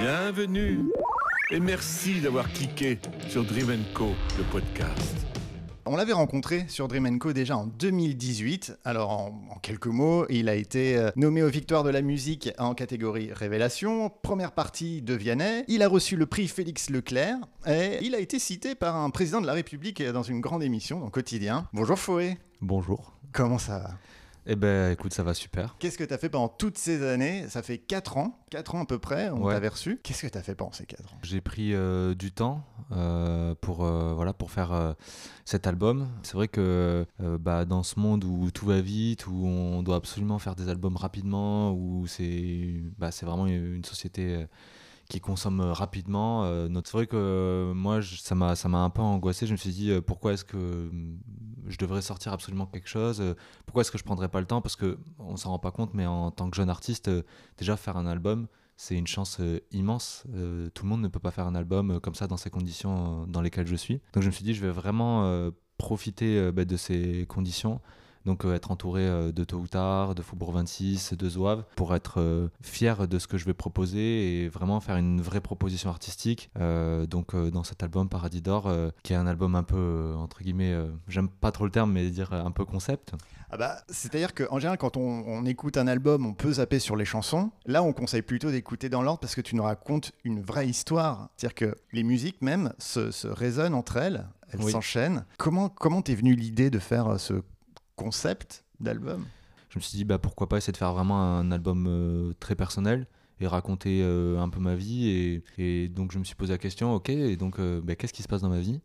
Bienvenue et merci d'avoir cliqué sur Dream Co, le podcast. On l'avait rencontré sur Dream Co déjà en 2018. Alors, en, quelques mots, il a été euh, nommé aux Victoires de la musique en catégorie Révélation, première partie de Vianney. Il a reçu le prix Félix Leclerc et il a été cité par un président de la République dans une grande émission, dans Quotidien. Bonjour Foé. Bonjour. Comment ça va? Eh ben, écoute, ça va super. Qu'est-ce que tu as fait pendant toutes ces années? Ça fait 4 ans, 4 ans à peu près, on t'avait reçu. Qu'est-ce que tu as fait pendant ces 4 ans? J'ai pris euh, du temps euh, pour, euh, voilà, pour faire cet album. C'est vrai que bah, dans ce monde où tout va vite, où on doit absolument faire des albums rapidement, où c'est bah, vraiment une société qui consomme rapidement. c'est vrai que moi, ça m'a un peu angoissé. Je me suis dit, pourquoi est-ce que je devrais sortir absolument quelque chose. Euh, pourquoi est-ce que je prendrais pas le temps? Parce que on s'en rend pas compte, mais en tant que jeune artiste, euh, déjà faire un album, c'est une chance euh, immense. tout le monde ne peut pas faire un album comme ça dans ces conditions dans lesquelles je suis. Donc je me suis dit, je vais vraiment profiter bah, de ces conditions donc euh, être entouré euh, de Tôt ou Tard, de Faubourg 26, de Zouave, pour être euh, fier de ce que je vais proposer et vraiment faire une vraie proposition artistique. donc dans cet album Paradis d'Or, qui est un album un peu, entre guillemets, j'aime pas trop le terme, mais dire un peu concept. Ah bah, C'est-à-dire qu'en général, quand on, écoute un album, on peut zapper sur les chansons. Là, on conseille plutôt d'écouter dans l'ordre parce que tu nous racontes une vraie histoire. C'est-à-dire que les musiques même se, résonnent entre elles, elles s'enchaînent. Comment comment t'es venu l'idée de faire ce concept d'album Je me suis dit, bah, pourquoi pas essayer de faire vraiment un album euh, très personnel et raconter euh, un peu ma vie. Et, donc je me suis posé la question, ok, et donc euh, bah, qu'est-ce qui se passe dans ma vie?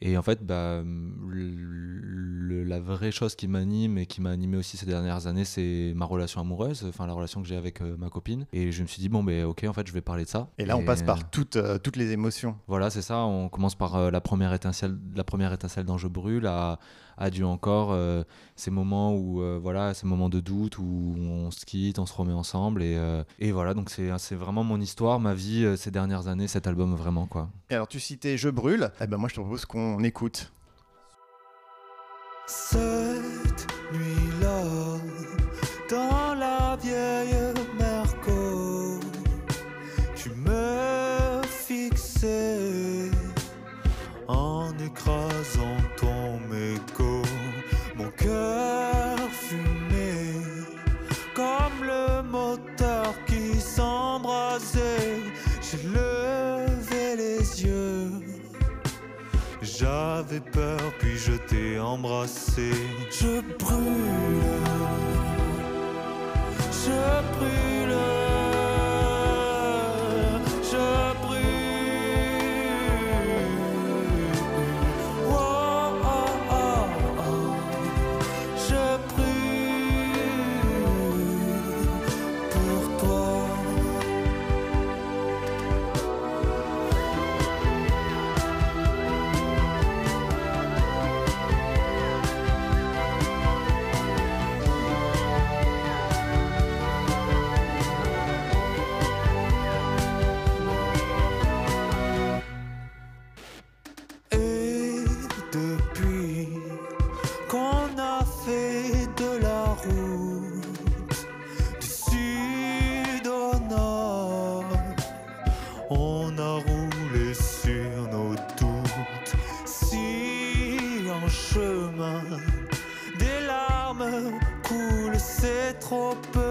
Et en fait, bah, la vraie chose qui m'anime et qui m'a animé aussi ces dernières années, c'est ma relation amoureuse, enfin la relation que j'ai avec euh, ma copine. Et je me suis dit, bon, ben ok, en fait, je vais parler de ça. Et là, on passe par toutes, euh, toutes les émotions. Voilà, c'est ça. On commence par euh, la première étincelle, la première étincelle dans Je brûle, à, Adieu encore, ces moments où, voilà, ces moments de doute où on se quitte, on se remet ensemble. Et, et voilà, donc c'est vraiment mon histoire, ma vie ces dernières années, cet album vraiment, quoi. Et alors, tu citais Je brûle. Eh ben, moi, je te propose qu'on on écoute. Cette nuit-là, passé. trop peu.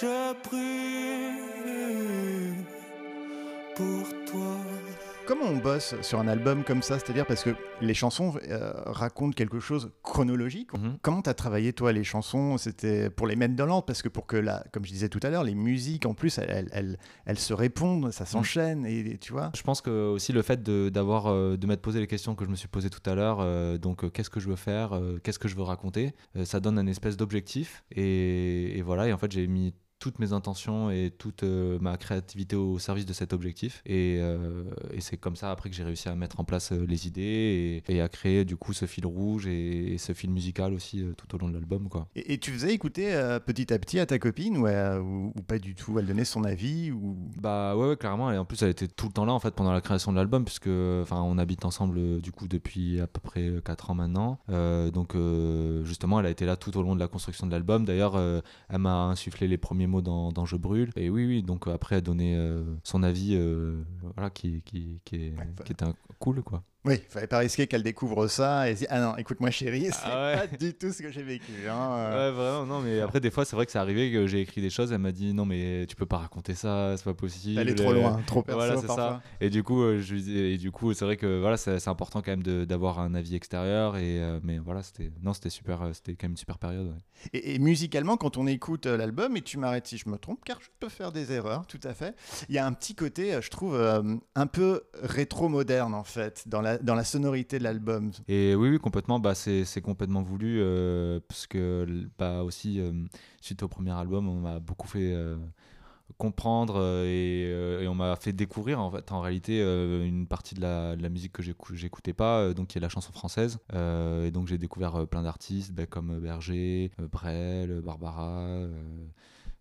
Je brûle pour toi. Comment on bosse sur un album comme ça? C'est-à-dire parce que les chansons euh, racontent quelque chose chronologique. Mhm. Comment t'as travaillé toi les chansons? C'était pour les mettre dans l'ordre parce que pour que la, comme je disais tout à l'heure, les musiques en plus elles, elles, elles- elles se répondent, ça s'enchaîne et tu vois? Je pense que aussi le fait de, d'avoir, euh, de m'être posé les questions que je me suis posé tout à l'heure, euh, donc euh, qu'est-ce que je veux faire, euh, qu'est-ce que je veux raconter, euh, ça donne un espèce d'objectif. Et, et voilà, et en fait j'ai mis toutes mes intentions et toute euh, ma créativité au service de cet objectif. Et, euh, et c'est comme ça après que j'ai réussi à mettre en place euh, les idées et, et à créer du coup ce fil rouge et, et ce fil musical aussi tout au long de l'album. Quoi. Et, tu faisais écouter petit à petit à ta copine ou, ou, ou pas du tout? Elle donnait son avis ou? Bah ouais, ouais, clairement. Et en plus, elle était tout le temps là en fait pendant la création de l'album, puisque enfin on habite ensemble du coup depuis à peu près 4 ans maintenant. Donc justement, elle a été là tout au long de la construction de l'album. D'ailleurs, elle m'a insufflé les premiers mots dans, dans Je brûle. Et oui, oui. Donc euh, après, elle a donné euh, son avis, euh, voilà, qui, qui, qui, est, Ouais, qui était un- cool quoi. Oui, fallait pas risquer qu'elle découvre ça et se dise Ah non, écoute-moi chérie, c'est Ah ouais. pas du tout ce que j'ai vécu. hein, euh. Ouais, vraiment, non, mais après, des fois, c'est vrai que c'est arrivé que j'ai écrit des choses. Elle m'a dit non, mais tu peux pas raconter ça, c'est pas possible. Elle est trop Euh, loin, trop perso Voilà, c'est parfois. ça. Et du coup, euh, je et du coup, c'est vrai que voilà, c'est important quand même d'avoir un avis extérieur. Et euh, mais voilà, c'était super, euh, c'était quand même une super période. ouais. Et, et musicalement, quand on écoute euh, l'album, et tu m'arrêtes si je me trompe, car je peux faire des erreurs, tout à fait, il y a un petit côté, euh, je trouve, euh, un peu rétro-moderne en fait, dans la, dans la sonorité de l'album. Et oui, oui, complètement. Bah, c'est complètement voulu euh, parce que bah aussi euh, suite au premier album, on m'a beaucoup fait. euh, comprendre et, et on m'a fait découvrir en fait en réalité une partie de la, de la musique que j'écou- j'écoutais pas donc qui est la chanson française et donc j'ai découvert plein d'artistes bah, comme Berger, Brel, Barbara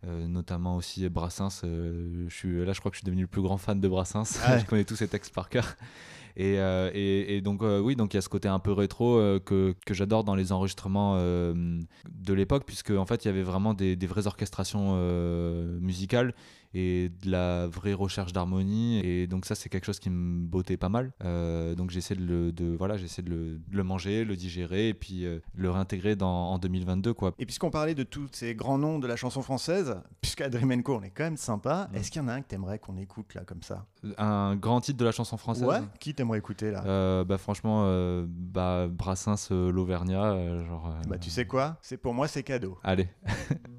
euh, notamment aussi Brassens euh, je suis là je crois que je suis devenu le plus grand fan de Brassens Ah ouais. je connais tous ses textes par cœur et, euh, et, donc euh, oui, donc il y a ce côté un peu rétro euh, que, j'adore dans les enregistrements de l'époque, puisque en fait il y avait vraiment des, vraies orchestrations musicales et de la vraie recherche d'harmonie. Et donc ça c'est quelque chose qui me bottait pas mal. Euh, donc j'essaie de le, de, voilà, j'essaie de le, de le manger, le digérer et puis euh, le réintégrer dans, en 2022 quoi. Et puisqu'on parlait de tous ces grands noms de la chanson française, puisqu'à Dream Co on est quand même sympa, est-ce qu'il y en a un que t'aimerais qu'on écoute là comme ça? Un grand titre de la chanson française? Ouais Qui t'aimerais écouter là? Euh, bah franchement, euh, bah, Brassens, l'Auvergnat, genre. Bah tu sais quoi? C'est pour moi c'est cadeau. Allez.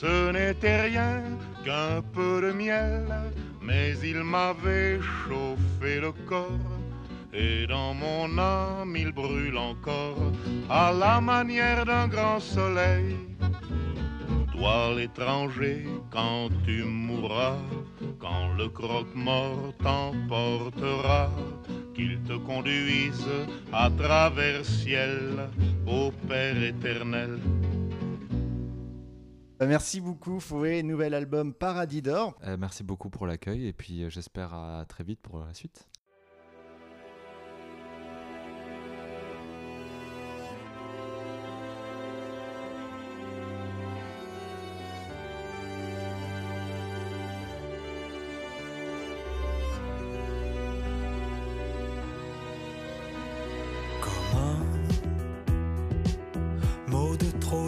Ce n'était rien qu'un peu de miel, mais il m'avait chauffé le corps et dans mon âme il brûle encore à la manière d'un grand soleil. Toi l'étranger, quand tu mourras, quand le croque-mort t'emportera, qu'il te conduise à travers ciel, au Père éternel. Bah, merci beaucoup Fouet, nouvel album Paradis d'Or. Euh, merci beaucoup pour l'accueil et puis euh, j'espère à très vite pour la suite.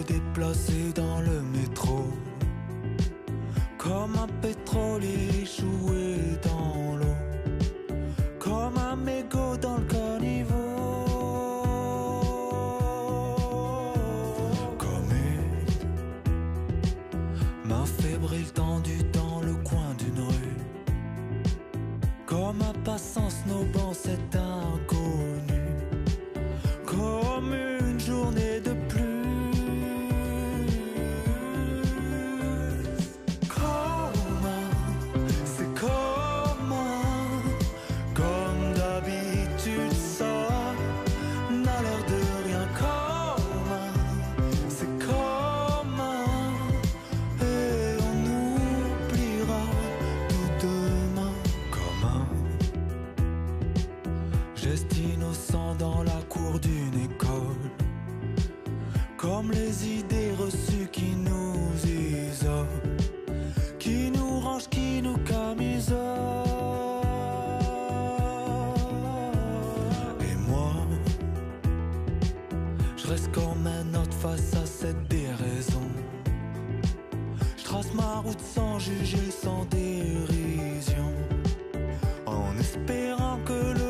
Déplacé dans le métro. Comme un pétrolier échoué dans l'eau. Comme un mégot dans le caniveau. Comme une main fébrile tendue dans le coin d'une rue. Comme un passant snobant cet inconnu je reste comme un autre face à cette déraison. Je trace ma route sans juger, sans dérision en espérant que le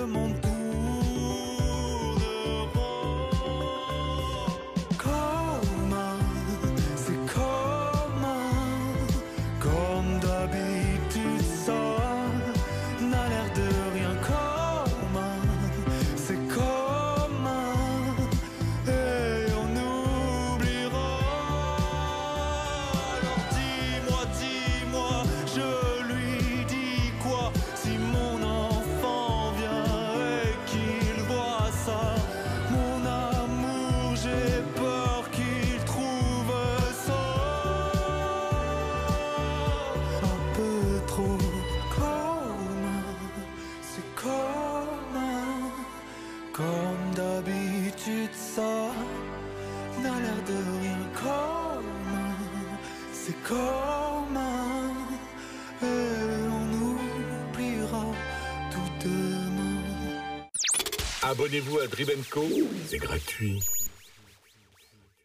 Abonnez-vous à Dribenco, c'est gratuit.